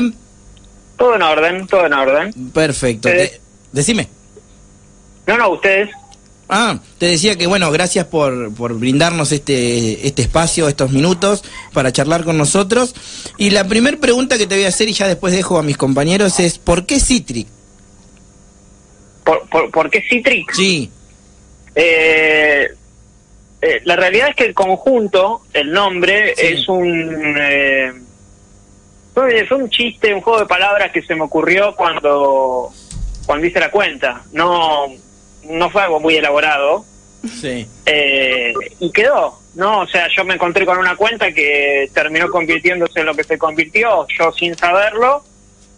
Bien. Todo en orden, todo en orden. Perfecto. Eh. Te- decime. No, no, ustedes. Ah, te decía que bueno, gracias por, por brindarnos este, este espacio, estos minutos para charlar con nosotros. Y la primera pregunta que te voy a hacer y ya después dejo a mis compañeros es ¿por qué Citric? ¿Por, por, por qué Citrix? Sí, Eh, eh, la realidad es que el conjunto, el nombre, Sí. es un... eh, fue, un chiste, un juego de palabras que se me ocurrió cuando, cuando hice la cuenta. No, no fue algo muy elaborado. sí. Eh, y quedó, ¿no? O sea, yo me encontré con una cuenta que terminó convirtiéndose en lo que se convirtió, yo sin saberlo,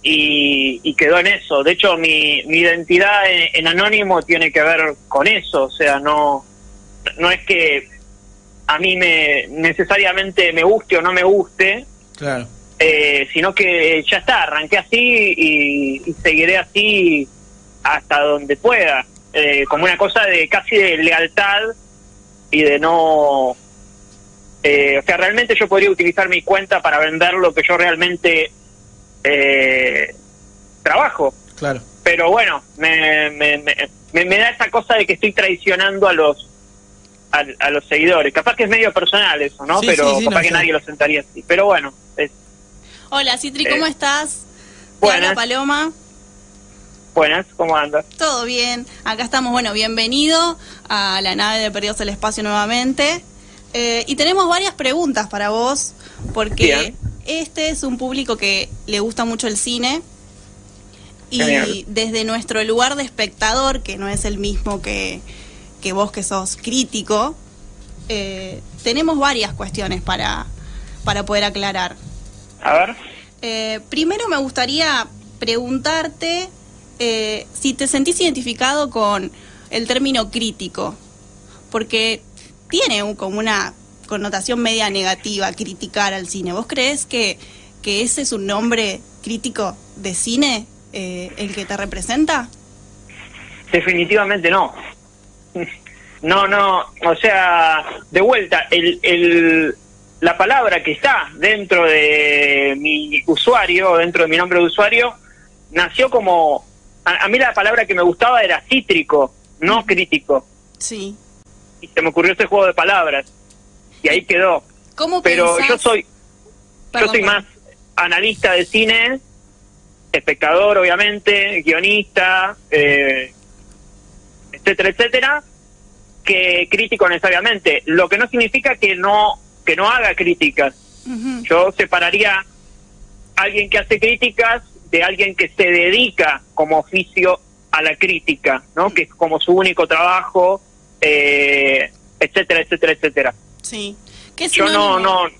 y, y quedó en eso. De hecho, mi, mi identidad en, en anónimo tiene que ver con eso, o sea, no, no es que a mí me necesariamente me guste o no me guste, Claro. Eh, sino que ya está, arranqué así y, y seguiré así hasta donde pueda, eh, como una cosa de casi de lealtad y de no... eh, o sea, realmente yo podría utilizar mi cuenta para vender lo que yo realmente eh, trabajo, Claro. pero bueno, me, me, me, me- da esa cosa de que estoy traicionando a los a, a los seguidores. Capaz que es medio personal eso, ¿no? Sí, pero sí, sí, capaz no, que nadie lo sentaría así. Pero bueno, Hola, Citri, ¿cómo Eh, estás? Buenas. Paloma. buenas, ¿cómo andas? Todo bien. Acá estamos, bueno, bienvenido a la nave de Perdidos el Espacio nuevamente. Eh, y tenemos varias preguntas para vos, porque Bien. este es un público que le gusta mucho el cine. Y Genial. desde nuestro lugar de espectador, que no es el mismo que, que vos que sos crítico, eh, tenemos varias cuestiones para, para poder aclarar. A ver. Eh, primero me gustaría preguntarte eh, si te sentís identificado con el término crítico, porque tiene un- como una connotación media negativa criticar al cine. ¿Vos crees que, que ese es un nombre crítico de cine eh, el que te representa? Definitivamente no. No, no, o sea, de vuelta, el, el, la palabra que está dentro de mi usuario, dentro de mi nombre de usuario, nació como... A, a mí la palabra que me gustaba era cítrico, no crítico. Sí. Y se me ocurrió ese juego de palabras. Y ahí quedó. ¿Cómo Pero pensás- yo soy yo soy más analista de cine, espectador, obviamente, guionista, eh, etcétera, etcétera, que crítico necesariamente. Lo que no significa que no que no haga críticas. Yo separaría a alguien que hace críticas de alguien que se dedica como oficio a la crítica, ¿no? Que es como su único trabajo, eh, etcétera, etcétera, etcétera. Sí. ¿Qué Yo sinónimo, no, no.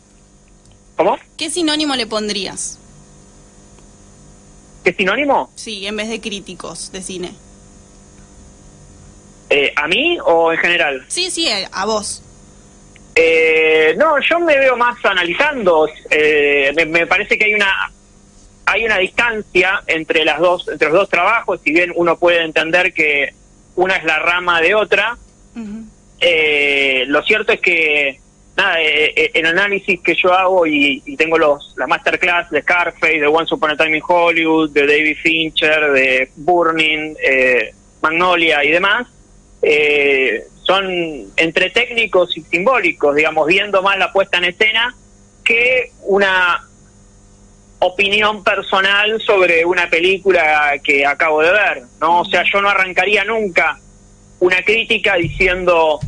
¿Cómo? ¿Qué sinónimo le pondrías? ¿Qué sinónimo? Sí, en vez de críticos de cine. Eh, ¿A mí o en general? Sí, sí, a a vos. Eh, no, yo me veo más analizando. eh, me, me parece que hay una hay una distancia entre las dos entre los dos trabajos. Si bien uno puede entender que una es la rama de otra, eh, lo cierto es que nada, eh, eh, el análisis que yo hago y, y tengo los la masterclass de Scarface, de Once Upon a Time in Hollywood, de David Fincher, de Burning, eh, Magnolia y demás, eh, son entre técnicos y simbólicos, digamos, viendo más la puesta en escena que una opinión personal sobre una película que acabo de ver, ¿no? O sea, yo no arrancaría nunca una crítica diciendo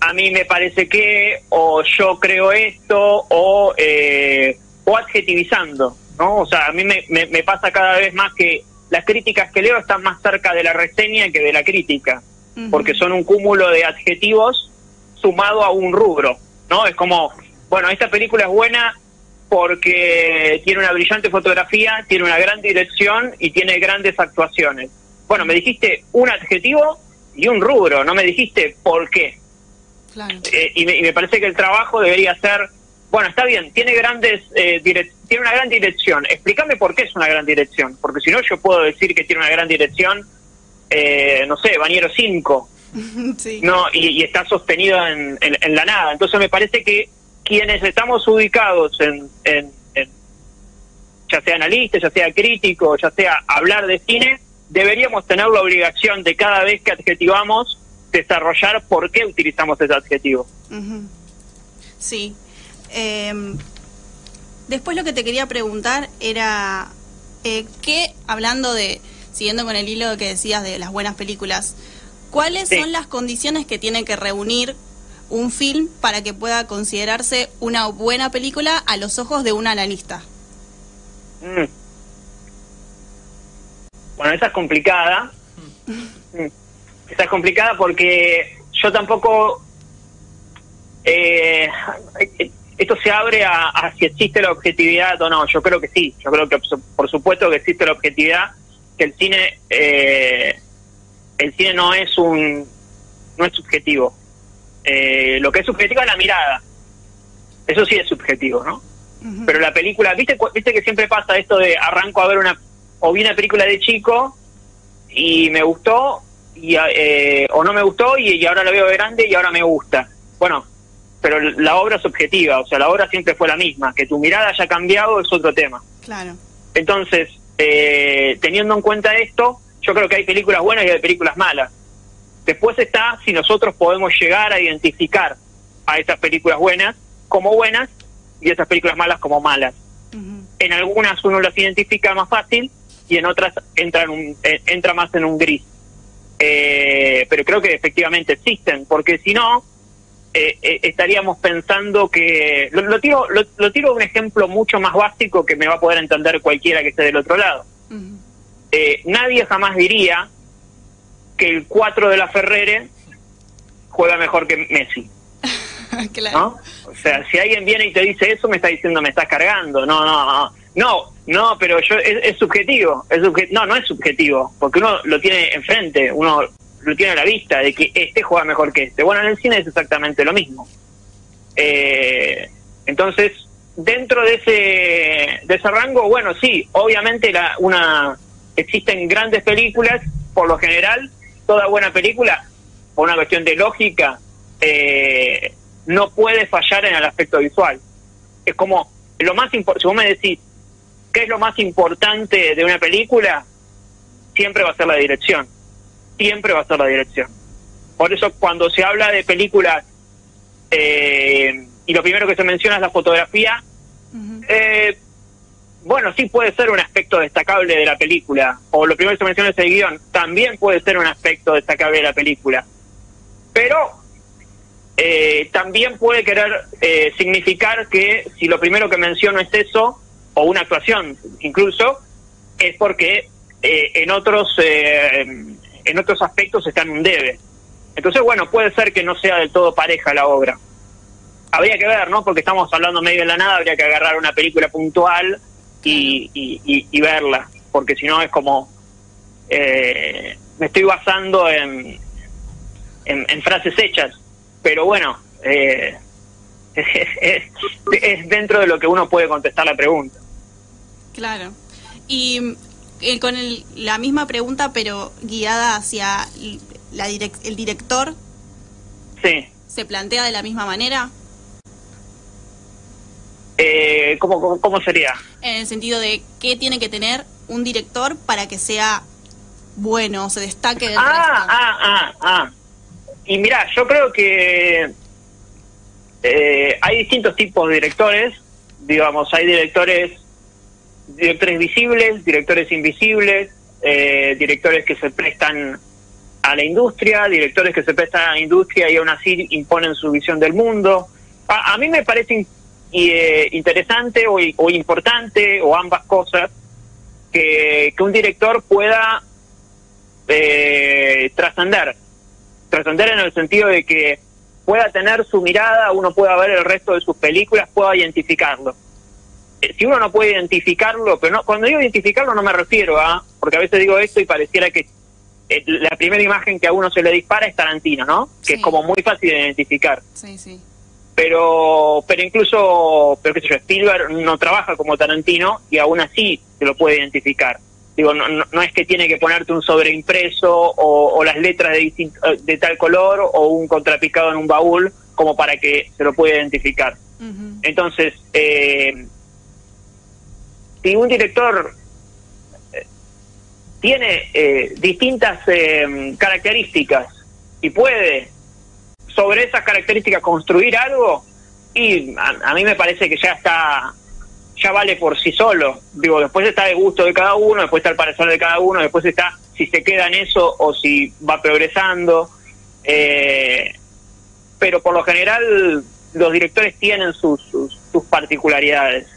a mí me parece que o yo creo esto o eh, o adjetivizando, ¿no? O sea, a mí me, me, me pasa cada vez más que las críticas que leo están más cerca de la reseña que de la crítica Porque son un cúmulo de adjetivos sumado a un rubro, ¿no? Es como, bueno, esta película es buena porque tiene una brillante fotografía, tiene una gran dirección y tiene grandes actuaciones. Bueno, me dijiste un adjetivo y un rubro, no me dijiste por qué. Claro. Eh, y, me, y me parece que el trabajo debería ser, bueno, está bien, tiene grandes eh, tiene una gran dirección. Explícame por qué es una gran dirección, porque si no yo puedo decir que tiene una gran dirección, eh, no sé, Bañero 5, sí. no y, y está sostenido en, en- en la nada. Entonces me parece que quienes estamos ubicados en, en, en, ya sea analista, ya sea crítico, ya sea hablar de cine, deberíamos tener la obligación de cada vez que adjetivamos desarrollar por qué utilizamos ese adjetivo. Sí. Em, después lo que te quería preguntar era, eh, ¿qué, hablando de, siguiendo con el hilo que decías de las buenas películas, cuáles son las condiciones que tiene que reunir un film para que pueda considerarse una buena película a los ojos de un analista? Mm. Bueno, esa es complicada. Mm. Esa es complicada porque yo tampoco... Eh, esto se abre a, si existe la objetividad o no. Yo creo que sí. Yo creo que por supuesto que existe la objetividad, que el cine, eh, el cine no es un, no es subjetivo. Eh, lo que es subjetivo es la mirada. Eso sí es subjetivo, ¿no? Pero la película, ¿viste, viste que siempre pasa esto de arranco a ver una, o vi una película de chico y me gustó, y, eh, o no me gustó y, ahora la veo de grande y ahora me gusta. Bueno, pero la obra es objetiva, o sea, la obra siempre fue la misma. Que tu mirada haya cambiado es otro tema. Claro. Entonces, eh, teniendo en cuenta esto, yo creo que hay películas buenas y hay películas malas. Después está si nosotros podemos llegar a identificar a esas películas buenas como buenas y esas películas malas como malas. En algunas uno las identifica más fácil y en otras entra, en un, eh, entra más en un gris. Eh, pero creo que efectivamente existen, porque si no, eh, estaríamos pensando que... Lo, tiro, lo, tiro un ejemplo mucho más básico que me va a poder entender cualquiera que esté del otro lado. nadie jamás diría que el 4 de la Ferrere juega mejor que Messi. claro. O sea, si alguien viene y te dice eso, me está diciendo me estás cargando. No, no, no. No, no, pero yo es, subjetivo. Es no, no es subjetivo, porque uno lo tiene enfrente, uno lo tiene a la vista de que este juega mejor que este. Bueno, en el cine es exactamente lo mismo. Eh, entonces, dentro de ese, de ese rango, bueno, sí, obviamente la, una existen grandes películas, por lo general, toda buena película, por una cuestión de lógica, eh, no puede fallar en el aspecto visual. Es como, lo más si vos me decís, ¿qué es lo más importante de una película? Siempre va a ser la dirección. Siempre va a ser la dirección. Por eso cuando se habla de películas eh, y lo primero que se menciona es la fotografía, eh, bueno, sí puede ser un aspecto destacable de la película, o lo primero que se menciona es el guion, también puede ser un aspecto destacable de la película. Pero eh, también puede querer eh, significar que si lo primero que menciono es eso, o una actuación incluso, es porque eh, en otros en otros aspectos está en un debe. Entonces, bueno, puede ser que no sea del todo pareja la obra. Habría que ver, ¿no? Porque estamos hablando medio de la nada, habría que agarrar una película puntual y, y, verla, porque si no es como... me estoy basando en, en frases hechas pero bueno, eh, es, dentro de lo que uno puede contestar la pregunta. Claro. Y eh, con la misma pregunta, pero guiada hacia la el director. Sí. ¿Se plantea de la misma manera? Eh, ¿cómo, cómo, sería? En el sentido de qué tiene que tener un director para que sea bueno, se destaque del ah, Ah, ah, ah. Y mira, yo creo que eh, hay distintos tipos de directores, digamos, hay directores, directores visibles, directores invisibles, eh, directores que se prestan a la industria, directores que se prestan a la industria y aún así imponen su visión del mundo. A, mí me parece eh, interesante o, importante, o ambas cosas, que, que un director pueda trascender trascender en el sentido de que pueda tener su mirada, uno pueda ver el resto de sus películas, pueda identificarlo. Si uno no puede identificarlo, pero no, cuando digo identificarlo no me refiero a, porque a veces digo esto y pareciera que eh, la primera imagen que a uno se le dispara es Tarantino, ¿no? Que es como muy fácil de identificar. Sí, sí. Pero, pero incluso, pero qué sé yo, Spielberg no trabaja como Tarantino y aún así se lo puede identificar. Digo, no, no, es que tiene que ponerte un sobreimpreso o, o las letras de, eh, de tal color o un contrapicado en un baúl como para que se lo pueda identificar. Entonces, eh, si un director eh, tiene eh, distintas eh, características y puede sobre esas características construir algo, y a, a mí me parece que ya está ya vale por sí solo. Digo, después está el gusto de cada uno, después está el parecer de cada uno, después está si se queda en eso o si va progresando. Eh, pero por lo general los directores tienen sus, sus, sus particularidades.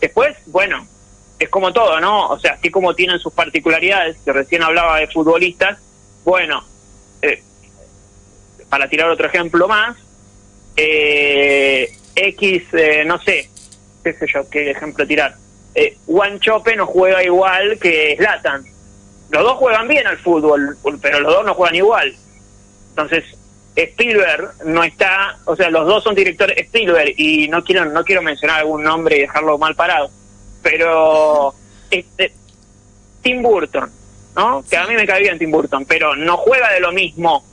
Después, bueno, es como todo, ¿no? O sea, así como tienen sus particularidades, que recién hablaba de futbolistas, bueno, eh, para tirar otro ejemplo más, eh, X, eh, no sé, qué sé yo, qué ejemplo tirar. Eh, Juan Chope no juega igual que Zlatan. Los dos juegan bien al fútbol, pero los dos no juegan igual. Entonces, Spielberg no está, o sea, los dos son directores Spielberg y no quiero no quiero mencionar algún nombre y dejarlo mal parado, pero este Tim Burton, ¿no? Que a mí me cae bien Tim Burton, pero no juega de lo mismo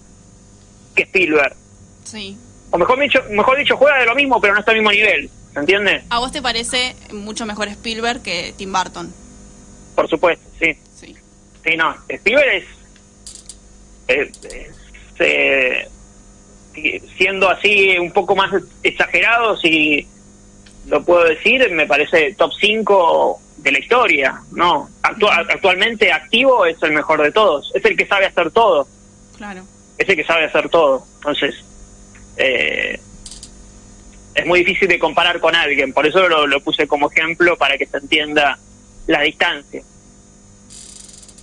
que Spielberg. Sí. O mejor dicho, mejor dicho juega de lo mismo, pero no está al mismo nivel, ¿se entiende? ¿A vos te parece mucho mejor Spielberg que Tim Burton? Por supuesto, sí. Sí. Sí, no, Spielberg es, es- es, eh, siendo así un poco más exagerado, si lo puedo decir, me parece top 5 de la historia, ¿no? Actu- actualmente activo es el mejor de todos, es el que sabe hacer todo, Claro. es el que sabe hacer todo, entonces eh, es muy difícil de comparar con alguien, por eso lo, lo puse como ejemplo para que se entienda la distancia.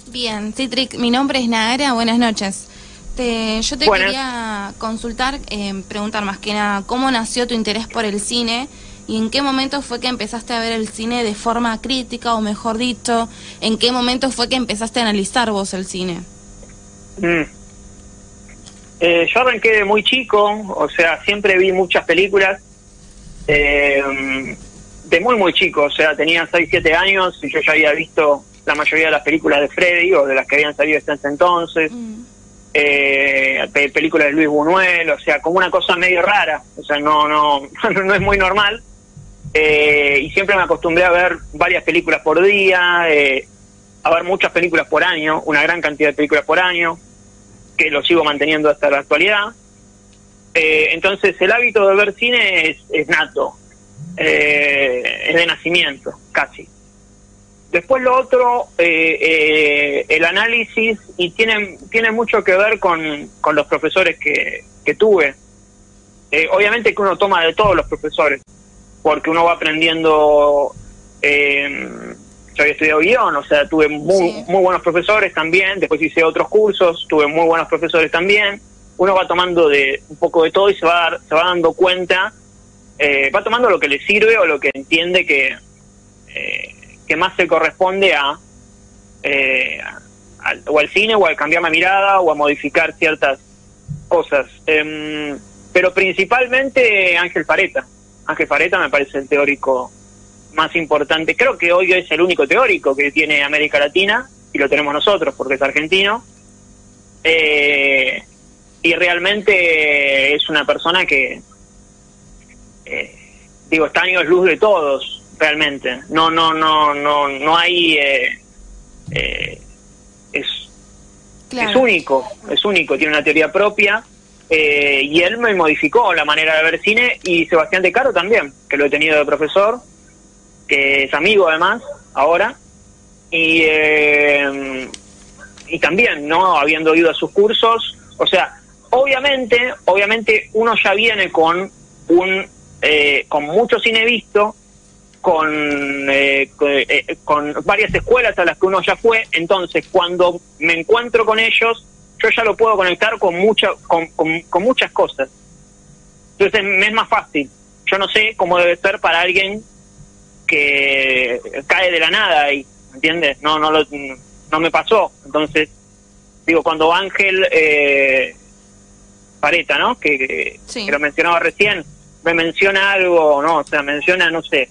Bien, Citric, mi nombre es Nagara, buenas noches. Te- yo te Buenas. quería consultar, eh, preguntar más que nada, ¿cómo nació tu interés por el cine y en qué momento fue que empezaste a ver el cine de forma crítica o mejor dicho, en qué momento fue que empezaste a analizar vos el cine? Mm. Eh, yo arranqué de muy chico, o sea, siempre vi muchas películas eh, de muy, muy chico, o sea, tenía 6, 7 años y yo ya había visto la mayoría de las películas de Freddy o de las que habían salido hasta ese entonces, Mm, eh, pe- películas de Luis Buñuel, o sea, como una cosa medio rara, o sea, no, no, no es muy normal. Eh, y siempre me acostumbré a ver varias películas por día, eh, a ver muchas películas por año, una gran cantidad de películas por año, que lo sigo manteniendo hasta la actualidad. Eh, entonces el hábito de ver cine es, es nato, eh, es de nacimiento, casi. Después lo otro, el análisis, y tiene, tiene mucho que ver con, con los profesores que, tuve. Obviamente que uno toma de todos los profesores, porque uno va aprendiendo, eh, yo había estudiado guion, o sea, tuve muy, Sí. muy buenos profesores también, después hice otros cursos, tuve muy buenos profesores también. Uno va tomando de un poco de todo y se va, se va dando cuenta, eh, va tomando lo que le sirve o lo que entiende que, eh, que más se corresponde a, eh, al- o al cine o al cambiar la mirada o a modificar ciertas cosas. Em, pero principalmente Ángel Fareta. Ángel Fareta me parece el teórico más importante. Creo que hoy es el único teórico que tiene América Latina y lo tenemos nosotros porque es argentino. Eh, y realmente es una persona que, eh, digo, está años luz de todos, realmente. No, no, no, no, no hay, eh, eh, es, claro. es único, es único, tiene una teoría propia. Eh, y él me modificó la manera de ver cine y Sebastián De Caro también, que lo he tenido de profesor, que es amigo además, ahora. Y, eh, y también, ¿no? Habiendo ido a sus cursos, o sea, obviamente, obviamente uno ya viene con un, eh, con mucho cine visto, con, eh, co- eh, con varias escuelas a las que uno ya fue, entonces cuando me encuentro con ellos, yo ya lo puedo conectar con, mucha, con, con, con muchas cosas. Entonces me es más fácil. Yo no sé cómo debe ser para alguien que cae de la nada y, ¿entiendes? No, no, lo, no me pasó. Entonces, digo, cuando Ángel eh, Pareta, ¿no? Que, que- Sí. que lo mencionaba recién, me menciona algo, ¿no? O sea, menciona, no sé,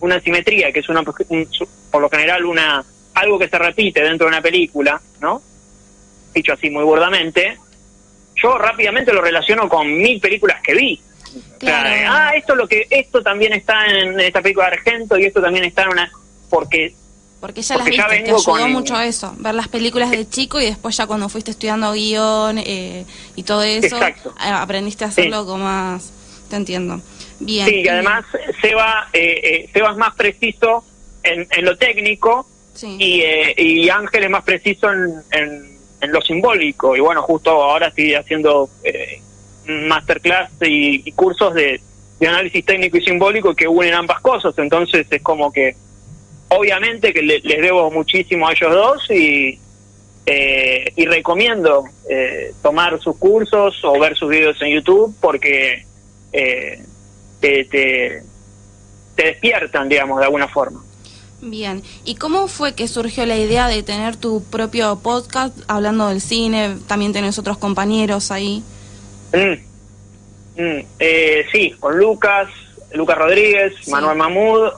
una simetría, que es una, un- por lo general una algo que se repite dentro de una película, ¿no? Dicho así muy burdamente, yo rápidamente lo relaciono con mil películas que vi. O sea, Claro. ah, esto es lo que esto también está en esta película de Argento y esto también está en una porque Porque ya las Porque ya viste, te vengo ayudó con- mucho eso, ver las películas de chico y después ya cuando fuiste estudiando guion eh, y todo eso, Exacto. eh, aprendiste a hacerlo con más... Te entiendo. Bien. sí, y además Seba, eh, eh, Seba es más preciso en, en lo técnico Sí. y, eh, y Ángel es más preciso en, en, en lo simbólico. Y bueno, justo ahora estoy haciendo eh, masterclass y, cursos de, de análisis técnico y simbólico que unen ambas cosas. Entonces es como que, obviamente que le- les debo muchísimo a ellos dos y, eh, y recomiendo eh, tomar sus cursos o ver sus videos en YouTube porque eh, te, te, te despiertan, digamos, de alguna forma. Bien. ¿Y cómo fue que surgió la idea de tener tu propio podcast hablando del cine? También tenés otros compañeros ahí. Mm. Mm. Eh, sí, con Lucas, Lucas Rodríguez, Sí. Manuel Mahmud,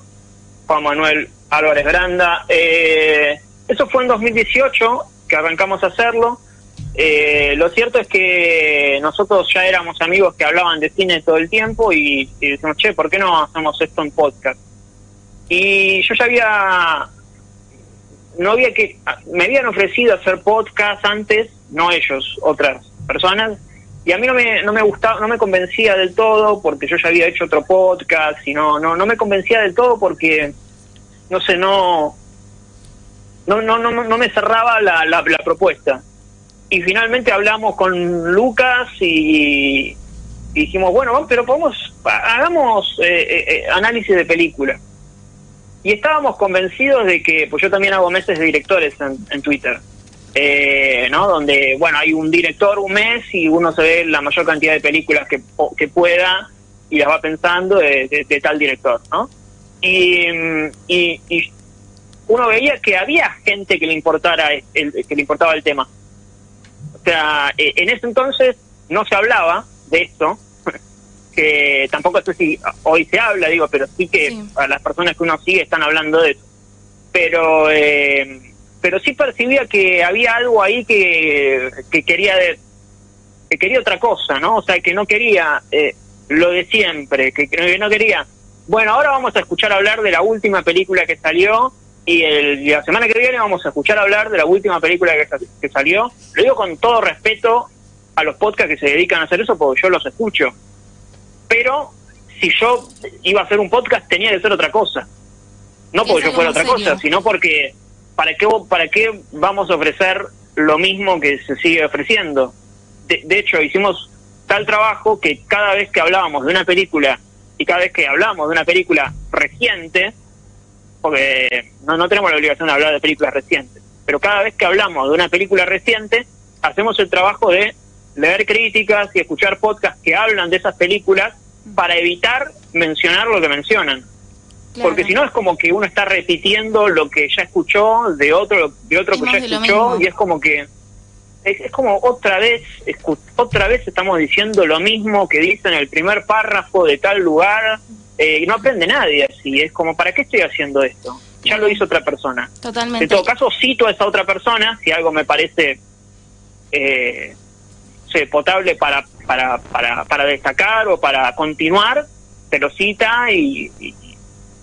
Juan Manuel Álvarez Granda. Eh, eso fue en 2018 que arrancamos a hacerlo. Eh, lo cierto es que nosotros ya éramos amigos que hablaban de cine todo el tiempo y, y decimos, che, ¿por qué no hacemos esto en podcast? Y yo ya había no había que me habían ofrecido hacer podcast antes no ellos otras personas. Y a mí no me no me gustaba no me convencía del todo porque yo ya había hecho otro podcast y no no no me convencía del todo porque no sé no no no no, no me cerraba la, la, la propuesta. Y finalmente hablamos con Lucas y, dijimos bueno pero podemos hagamos eh, eh, eh, análisis de película y estábamos convencidos de que, pues yo también hago meses de directores en, Twitter, eh, ¿no? Donde, bueno, hay un director un mes y uno se ve la mayor cantidad de películas que, que pueda y las va pensando de, tal director, ¿no? Y, y, y uno veía que había gente que le importara el, que le importaba el tema. O sea, eh, en ese entonces no se hablaba de esto, que tampoco sé si hoy se habla, digo, pero sí que Sí. a las personas que uno sigue están hablando de eso. Pero eh, pero sí percibía que había algo ahí que, que quería de- que quería otra cosa, ¿no? O sea, que no quería eh, lo de siempre, que, que no quería, bueno, ahora vamos a escuchar hablar de la última película que salió y, el, la semana que viene vamos a escuchar hablar de la última película que, que salió. Lo digo con todo respeto a los podcasts que se dedican a hacer eso porque yo los escucho pero si yo iba a hacer un podcast tenía que ser otra cosa. No Que porque yo fuera otra serio. cosa, sino porque ¿para qué, ¿para qué vamos a ofrecer lo mismo que se sigue ofreciendo? De, de hecho, hicimos tal trabajo que cada vez que hablábamos de una película y cada vez que hablamos de una película reciente, porque no, no tenemos la obligación de hablar de películas recientes, pero cada vez que hablamos de una película reciente, hacemos el trabajo de leer críticas y escuchar podcasts que hablan de esas películas para evitar mencionar lo que mencionan. Claro. Porque si no es como que uno está repitiendo lo que ya escuchó de otro de otro que ya escuchó y es como que es, es como otra vez escu- otra vez estamos diciendo lo mismo que dice en el primer párrafo de tal lugar eh, y no aprende nadie así es como para qué estoy haciendo esto ya lo hizo otra persona Totalmente. en todo caso cito a esa otra persona si algo me parece eh, sé, potable para, para, para, para destacar o para continuar, te lo cita y, y-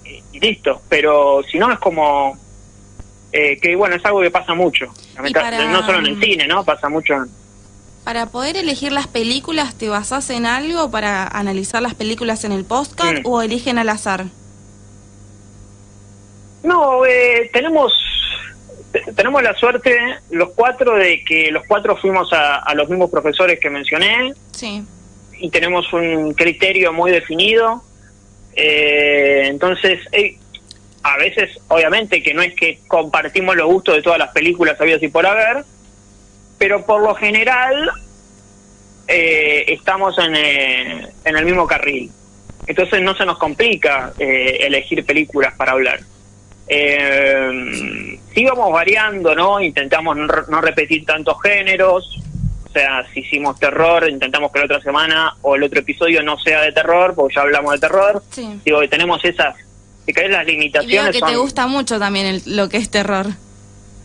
y- y listo. Pero si no es como eh, que bueno, es algo que pasa mucho. Para- No solo en el cine, ¿no? Pasa mucho en, Para poder elegir las películas, ¿te basás en algo para analizar las películas en el podcast Mm. o eligen al azar? No, eh, tenemos te- tenemos la suerte los cuatro de que los cuatro fuimos a, a los mismos profesores que mencioné Sí. y tenemos un criterio muy definido. Eh, entonces, eh, a veces, obviamente, que no es que compartimos los gustos de todas las películas habidas y por haber, pero por lo general eh, estamos en, eh, en el mismo carril. Entonces no se nos complica eh, elegir películas para hablar. Eh, sí vamos variando, ¿no? Intentamos no, re- no repetir tantos géneros. O sea, si hicimos terror, intentamos que la otra semana o el otro episodio no sea de terror, porque ya hablamos de terror. Sí. Digo, que tenemos esas, que cada vez las Y veo limitaciones que te gusta mucho también el- lo que es terror.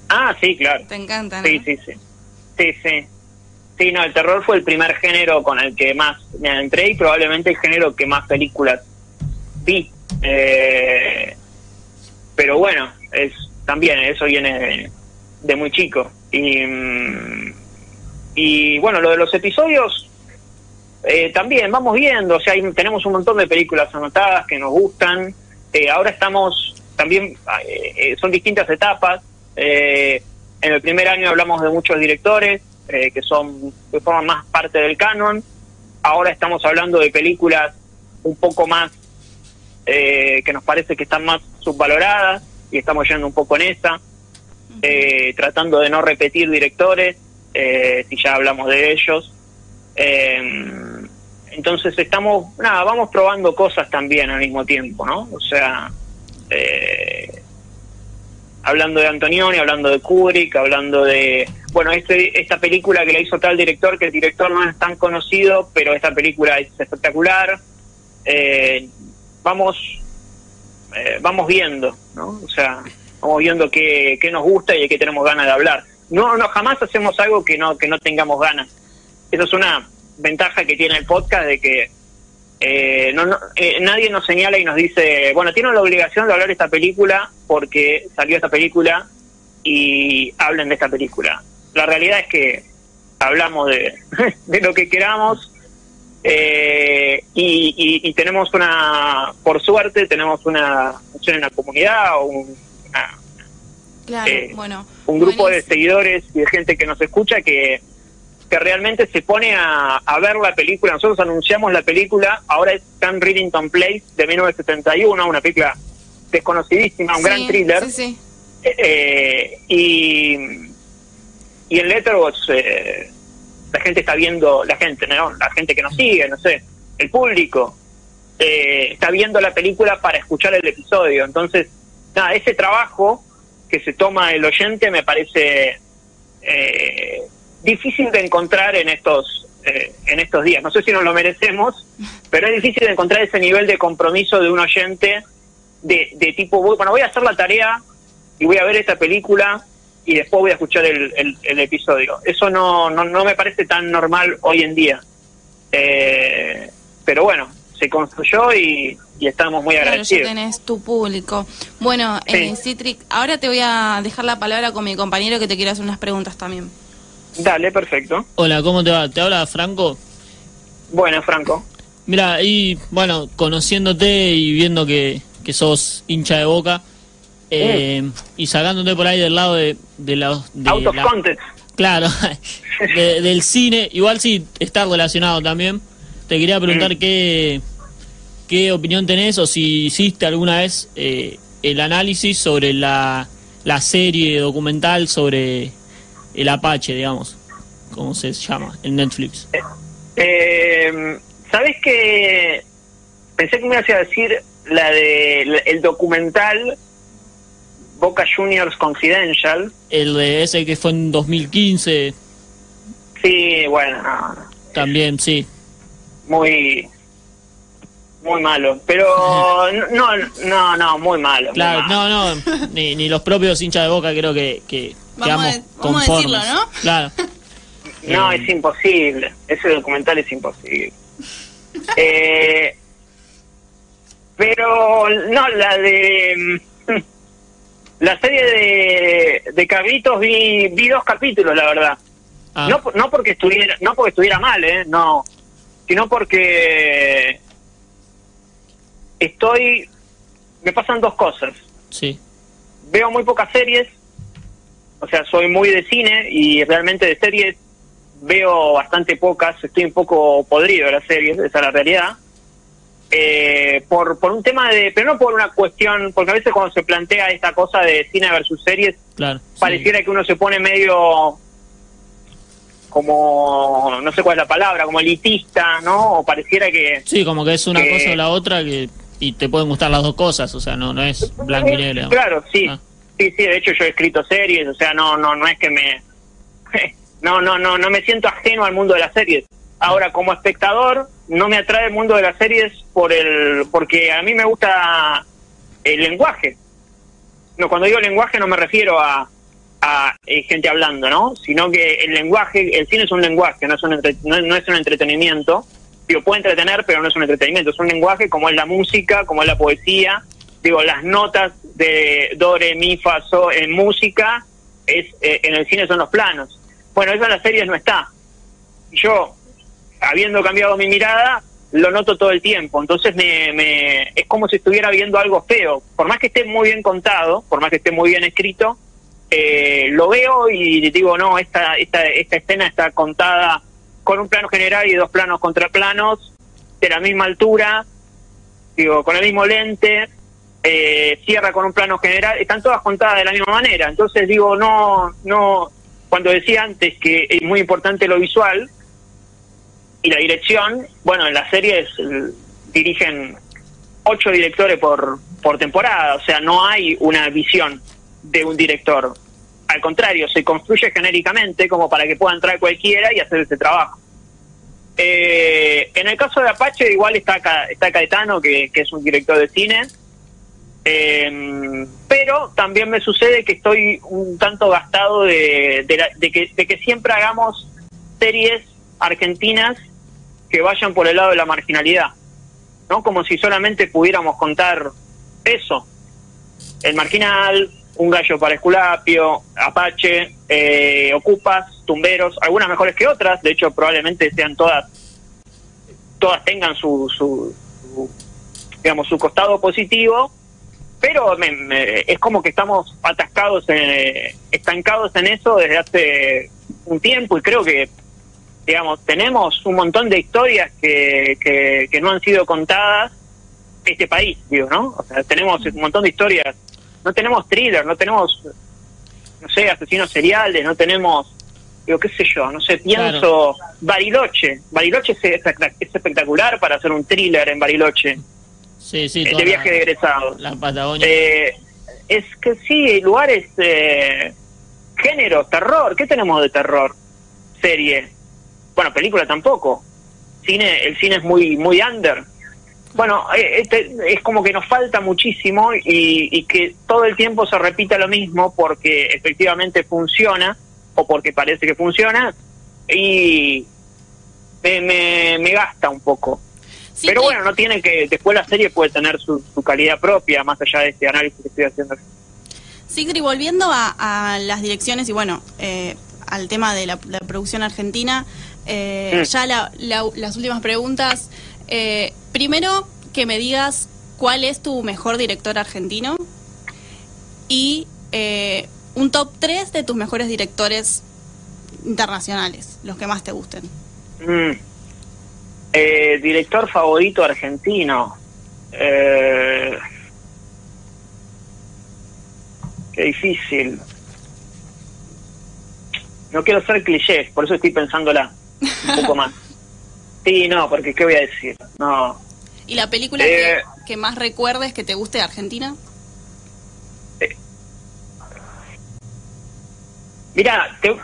Ah, sí, claro. Te encanta, ¿no? Sí, sí, sí. Sí, sí. Sí, no, el terror fue el primer género con el que más me adentré y probablemente el género que más películas vi. Eh, pero bueno, es también eso viene de, muy chico. Y, mm, y bueno, lo de los episodios, eh, también vamos viendo, o sea, tenemos un montón de películas anotadas que nos gustan. Eh, ahora estamos también, eh, eh, son distintas etapas. Eh, en el primer año hablamos de muchos directores eh, que son que forman más parte del canon. Ahora estamos hablando de películas un poco más eh, que nos parece que están más subvaloradas y estamos yendo un poco en esa, eh, tratando de no repetir directores, eh, si ya hablamos de ellos. Eh, entonces estamos, nada, vamos probando cosas también al mismo tiempo, ¿no? O sea, eh, hablando de Antonioni, hablando de Kubrick, hablando de, bueno, este, esta película que la hizo tal director, que el director no es tan conocido, pero esta película es espectacular. Eh, vamos, eh, vamos viendo, ¿no? O sea, vamos viendo qué, qué nos gusta y de qué tenemos ganas de hablar. No, no, jamás hacemos algo que no, que no tengamos ganas. Eso es una ventaja que tiene el podcast de que eh, no, no, eh, nadie nos señala y nos dice, bueno, tienen la obligación de hablar de esta película porque salió esta película y hablen de esta película. La realidad es que hablamos de, de lo que queramos eh, y, y- y tenemos una, por suerte, tenemos una, una comunidad o un, una- Claro, Eh, bueno. un grupo de seguidores y de gente que nos escucha que, que realmente se pone a, a ver la película. Nosotros anunciamos la película, ahora es Can Readington Place de 1971, una película desconocidísima, un Sí, gran thriller. Sí, sí. Eh, y, y en Letterboxd eh, la gente está viendo, la gente, ¿no? la gente que nos sigue, no sé, el público, eh, está viendo la película para escuchar el episodio. Entonces, nada, ese trabajo que se toma el oyente me parece eh, difícil de encontrar en estos eh, en estos días. No sé si nos lo merecemos, pero es difícil de encontrar ese nivel de compromiso de un oyente de, de tipo, bueno, voy a hacer la tarea y voy a ver esta película y después voy a escuchar el, el- el episodio. Eso no, no, no me parece tan normal hoy en día. Eh, pero bueno, se construyó y, y estamos muy Claro, ya agradecidos. tenés tu público. Bueno, eh, Citric, ahora te voy a dejar la palabra con mi compañero que te quiere hacer unas preguntas también. Dale, perfecto. Hola, ¿cómo te va? ¿Te habla Franco? Bueno, Franco. Mira, y bueno, conociéndote y viendo que, que sos hincha de boca eh, y sacándote por ahí del lado de, de la... de Out of la- context. Claro, de- del cine, igual sí está relacionado también. Te quería preguntar qué, qué opinión tenés o si hiciste alguna vez eh, el análisis sobre la, la serie documental sobre el Apache, digamos, como se llama, en Netflix. Eh, ¿Sabes que Pensé que me ibas a decir la de la- el documental Boca Juniors Confidential. El de ese que fue en 2015, Sí, bueno, no, no. también, sí. Muy muy malo pero no no no muy malo muy Claro, malo. no, no, ni, ni los propios hinchas de boca creo que, que Vamos quedamos a- vamos a decirlo, conformes. ¿no? Claro. No, Eh, es imposible. Ese documental es imposible. Eh, pero no, la de mm, la serie de, de Carlitos vi, vi dos capítulos, la verdad. ah, No, por- no porque estuviera no porque estuviera mal, eh, no, sino porque estoy me pasan dos cosas. sí. Veo muy pocas series, o sea, soy muy de cine y realmente de series veo bastante pocas, estoy un poco podrido de las series, esa es la realidad. Eh, por, por un tema de, pero no por una cuestión, porque a veces cuando se plantea esta cosa de cine versus series, Claro. sí. pareciera que uno se pone medio como, no sé cuál es la palabra, como elitista, ¿no? O pareciera que... Sí, como que es una que- cosa o la otra que y te pueden gustar las dos cosas, o sea, no no es blanco y negro. Claro, sí. Ah. Sí, sí, de hecho yo he escrito series, o sea, no no no es que me no no no no me siento ajeno al mundo de las series. Ahora como espectador no me atrae el mundo de las series por el porque a mí me gusta el lenguaje. No, cuando digo lenguaje no me refiero a a eh, gente hablando, ¿no? Sino que el lenguaje, el cine es un lenguaje, no es un entre- no, es un entretenimiento. Digo, puede entretener, pero no es un entretenimiento, es un lenguaje como es la música, como es la poesía, digo, las notas de do, re, mi, fa, so en música, es eh, en el cine son los planos. Bueno, eso en las series no está. Yo, habiendo cambiado mi mirada, lo noto todo el tiempo. Entonces me, me, es como si estuviera viendo algo feo. Por más que esté muy bien contado, por más que esté muy bien escrito, eh, lo veo y digo, no, esta, esta, esta escena está contada con un plano general y dos planos contra planos de la misma altura, digo, con el mismo lente, eh, cierra con un plano general, están todas contadas de la misma manera. Entonces digo, no, no, cuando decía antes que es muy importante lo visual y la dirección, bueno, en las series eh, dirigen ocho directores por, por temporada, o sea, no hay una visión de un director. Al contrario, se construye genéricamente como para que pueda entrar cualquiera y hacer ese trabajo. Eh, en el caso de Apache, igual está, está Caetano, que, que es un director de cine, eh, pero también me sucede que estoy un tanto gastado de, de, la- de que, de que siempre hagamos series argentinas que vayan por el lado de la marginalidad, ¿no? Como si solamente pudiéramos contar eso. El marginal, un gallo para Esculapio, Apache, eh, Ocupas, Tumberos, algunas mejores que otras, de hecho probablemente sean todas, todas tengan su, su, su, digamos, su costado positivo, pero me- es como que estamos atascados, en- estancados en eso desde hace un tiempo y creo que, digamos, tenemos un montón de historias que, que, que no han sido contadas este país, digo, ¿no? O sea, tenemos un montón de historias, no tenemos thriller, no tenemos, no sé, asesinos seriales, no tenemos, digo, qué sé yo, no sé, pienso Bariloche, Bariloche es, espectac- es espectacular para hacer un thriller en Bariloche, Sí, sí. eh, de viaje de egresados. la Patagonia. Eh, es que sí, lugares, eh, género, terror. ¿Qué tenemos de terror? Serie. Bueno, película tampoco. Cine, el cine es muy, muy under. Bueno, eh, este, es como que nos falta muchísimo y, y que todo el tiempo se repita lo mismo porque efectivamente funciona o porque parece que funciona y me, me, me gasta un poco. Sí, Pero bueno, no tiene que, después la serie puede tener su, su calidad propia, más allá de este análisis que estoy haciendo. Sigri, volviendo a, a las direcciones y bueno, eh, al tema de la, la producción argentina, eh, Mm. ya la- la- las últimas preguntas. Eh, primero, que me digas cuál es tu mejor director argentino y eh, un top 3 de tus mejores directores internacionales, los que más te gusten. Mm. Eh, director favorito argentino. Eh, qué difícil. No quiero ser cliché, por eso estoy pensándola un poco más. Sí, no, porque ¿qué voy a decir? No. ¿Y la película Eh. que, que más recuerdes que te guste de Argentina? Mira, te,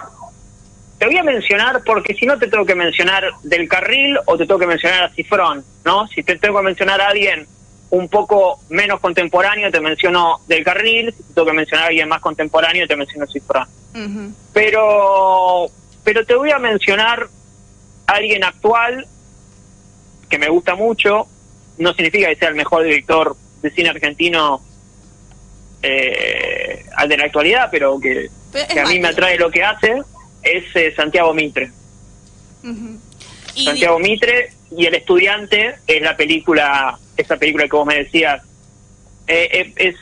te voy a mencionar, porque si no te tengo que mencionar del carril o te tengo que mencionar a Cifrón, ¿no? Si te tengo que mencionar a alguien un poco menos contemporáneo, te menciono del carril, si te tengo que mencionar a alguien más contemporáneo, te menciono Cifrón. Pero, pero te voy a mencionar alguien actual que me gusta mucho, no significa que sea el mejor director de cine argentino eh, al de la actualidad, pero que Pero es que a mí me atrae lo que hace es eh, Santiago Mitre. Y Santiago Mitre y El Estudiante es la película, esa película que vos me decías, eh, eh, es,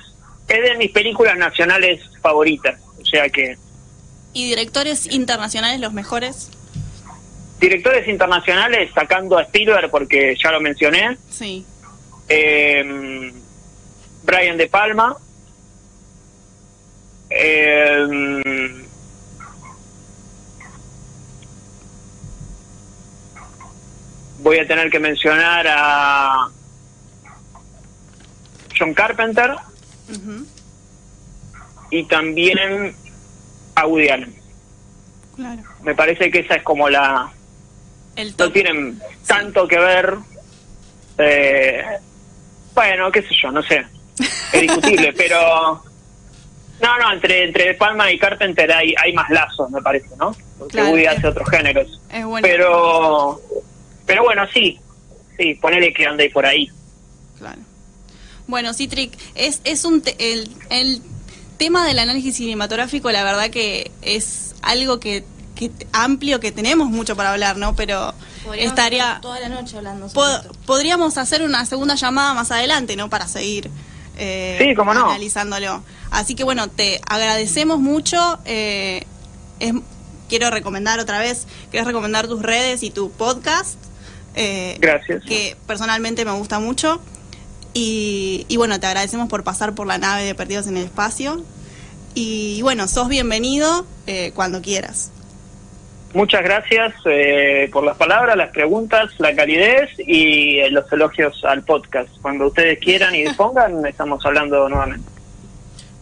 es de mis películas nacionales favoritas. O sea que ¿Y directores internacionales los mejores? Directores internacionales, sacando a Spielberg porque ya lo mencioné, Sí. eh, Brian De Palma, eh, voy a tener que mencionar a John Carpenter Ujú. y también a Woody Allen. Claro. Me parece que esa es como la, no tienen tanto que ver. eh, bueno, qué sé yo, no sé. Es discutible, pero. No, no, entre, entre Palma y Carpenter hay, hay más lazos, me parece, ¿no? Porque Claro, Woody es- hace otros géneros. Es bueno. Pero. Pero bueno, sí. Sí, ponele que ande por ahí. Claro. Bueno, Citric, es, es un te- el, el tema del análisis cinematográfico, la verdad que es algo que, que amplio, que tenemos mucho para hablar, ¿no? Pero Podríamos estaría... estar toda la noche hablando sobre po- esto. podríamos hacer una segunda llamada más adelante, ¿no? Para seguir eh, Sí, cómo no. analizándolo. Así que bueno, te agradecemos mucho. eh, es- quiero recomendar otra vez, quieres recomendar tus redes y tu podcast. eh, Gracias. Que personalmente me gusta mucho. Y, y bueno, te agradecemos por pasar por la nave de Perdidos en el Espacio. Y bueno, sos bienvenido eh, cuando quieras. Muchas gracias eh, por las palabras, las preguntas, la calidez y eh, los elogios al podcast. Cuando ustedes quieran y dispongan, estamos hablando nuevamente.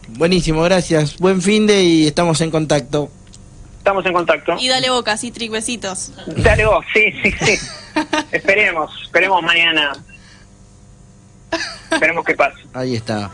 Buenísimo, gracias. Buen fin de y estamos en contacto. Estamos en contacto. Y dale boca, Citric, besitos. Dale vos, sí, sí, sí. esperemos, esperemos mañana. Esperemos que pase. Ahí está.